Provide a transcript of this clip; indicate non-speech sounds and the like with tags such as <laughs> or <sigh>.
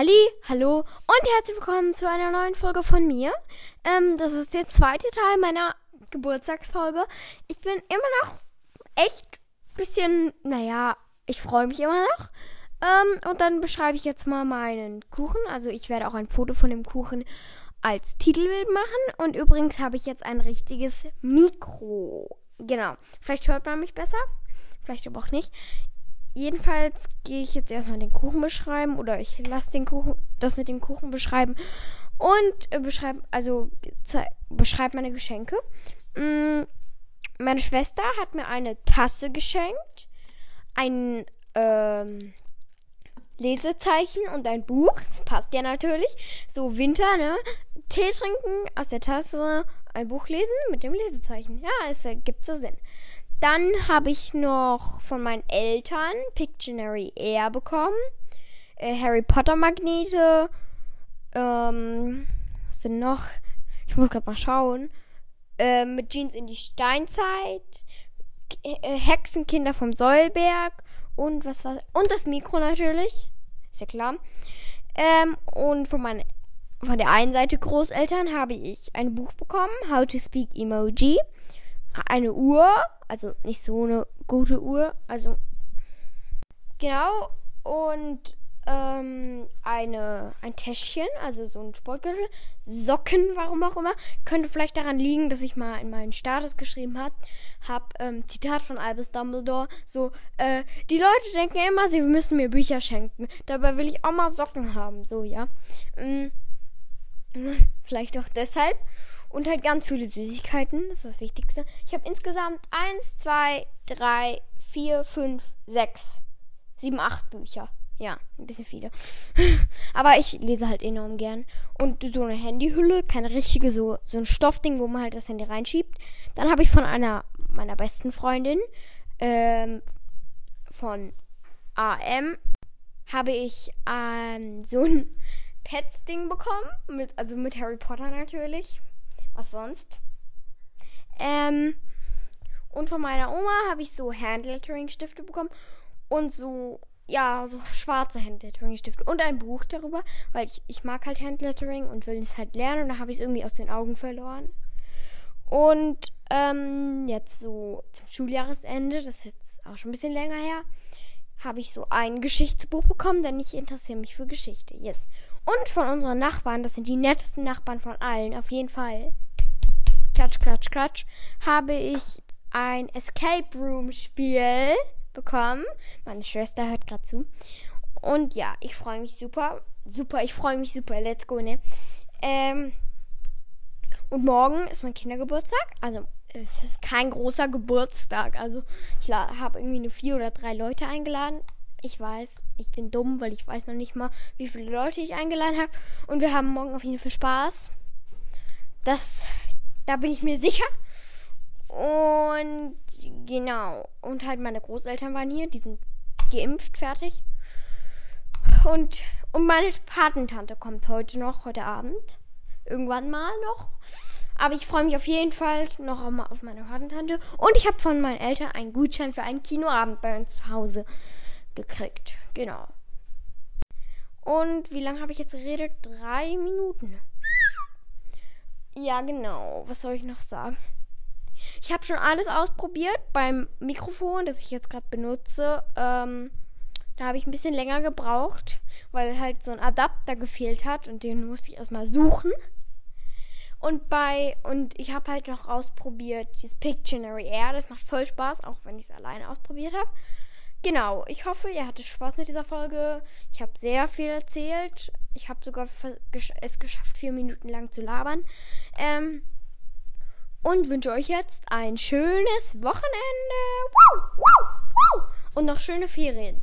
Halli, hallo und herzlich willkommen zu einer neuen Folge von mir. Ähm, das ist der zweite Teil meiner Geburtstagsfolge. Ich bin immer noch echt bisschen, naja, ich freue mich immer noch. Ähm, und dann beschreibe ich jetzt mal meinen Kuchen. Also ich werde auch ein Foto von dem Kuchen als Titelbild machen. Und übrigens habe ich jetzt ein richtiges Mikro. Genau. Vielleicht hört man mich besser. Vielleicht aber auch nicht. Jedenfalls gehe ich jetzt erstmal den Kuchen beschreiben oder ich lasse den Kuchen, das mit dem Kuchen beschreiben und äh, beschreibe, also beschreibe meine Geschenke. Mm, meine Schwester hat mir eine Tasse geschenkt, ein ähm, Lesezeichen und ein Buch. Das passt ja natürlich. So Winter, ne? Tee trinken, aus der Tasse ein Buch lesen mit dem Lesezeichen. Ja, es ergibt so Sinn. Dann habe ich noch von meinen Eltern Pictionary Air bekommen. Äh, Harry Potter Magnete. Ähm, was denn noch? Ich muss gerade mal schauen. Äh, mit Jeans in die Steinzeit. Äh, Hexenkinder vom Säulberg. Und was war. Und das Mikro natürlich. Ist ja klar. Ähm, und von meinen von der einen Seite Großeltern habe ich ein Buch bekommen, How to Speak Emoji eine Uhr, also nicht so eine gute Uhr, also genau. Und ähm, eine ein Täschchen, also so ein Sportgürtel, Socken, warum auch immer, könnte vielleicht daran liegen, dass ich mal in meinen Status geschrieben habe, hab ähm, Zitat von Albus Dumbledore, so äh, die Leute denken immer, sie müssen mir Bücher schenken, dabei will ich auch mal Socken haben, so ja, ähm, <laughs> vielleicht auch deshalb. Und halt ganz viele Süßigkeiten. Das ist das Wichtigste. Ich habe insgesamt 1, 2, 3, 4, 5, 6, 7, 8 Bücher. Ja, ein bisschen viele. <laughs> Aber ich lese halt enorm gern. Und so eine Handyhülle, keine richtige, so, so ein Stoffding, wo man halt das Handy reinschiebt. Dann habe ich von einer meiner besten Freundin, ähm, von AM, habe ich ähm, so ein Pets-Ding bekommen. Mit, also mit Harry Potter natürlich. Was sonst? Ähm, und von meiner Oma habe ich so Handlettering-Stifte bekommen und so, ja, so schwarze Handlettering-Stifte und ein Buch darüber, weil ich, ich mag halt Handlettering und will es halt lernen und da habe ich es irgendwie aus den Augen verloren. Und ähm, jetzt so zum Schuljahresende, das ist jetzt auch schon ein bisschen länger her, habe ich so ein Geschichtsbuch bekommen, denn ich interessiere mich für Geschichte. Yes. Und von unseren Nachbarn, das sind die nettesten Nachbarn von allen, auf jeden Fall. Klatsch, klatsch, klatsch. Habe ich ein Escape Room Spiel bekommen. Meine Schwester hört gerade zu. Und ja, ich freue mich super. Super, ich freue mich super. Let's go, ne? Ähm, und morgen ist mein Kindergeburtstag. Also, es ist kein großer Geburtstag. Also, ich habe irgendwie nur vier oder drei Leute eingeladen. Ich weiß, ich bin dumm, weil ich weiß noch nicht mal, wie viele Leute ich eingeladen habe. Und wir haben morgen auf jeden Fall Spaß. Das, da bin ich mir sicher. Und genau. Und halt meine Großeltern waren hier. Die sind geimpft, fertig. Und, und meine Patentante kommt heute noch, heute Abend. Irgendwann mal noch. Aber ich freue mich auf jeden Fall noch einmal auf meine Patentante. Und ich habe von meinen Eltern einen Gutschein für einen Kinoabend bei uns zu Hause gekriegt. Genau. Und wie lange habe ich jetzt geredet? Drei Minuten. Ja, genau. Was soll ich noch sagen? Ich habe schon alles ausprobiert beim Mikrofon, das ich jetzt gerade benutze. Ähm, da habe ich ein bisschen länger gebraucht, weil halt so ein Adapter gefehlt hat und den musste ich erstmal suchen. Und bei und ich habe halt noch ausprobiert dieses Pictionary Air, das macht voll Spaß, auch wenn ich es alleine ausprobiert habe. Genau, ich hoffe, ihr hattet Spaß mit dieser Folge. Ich habe sehr viel erzählt. Ich habe sogar es geschafft, vier Minuten lang zu labern. Ähm, und wünsche euch jetzt ein schönes Wochenende. Und noch schöne Ferien.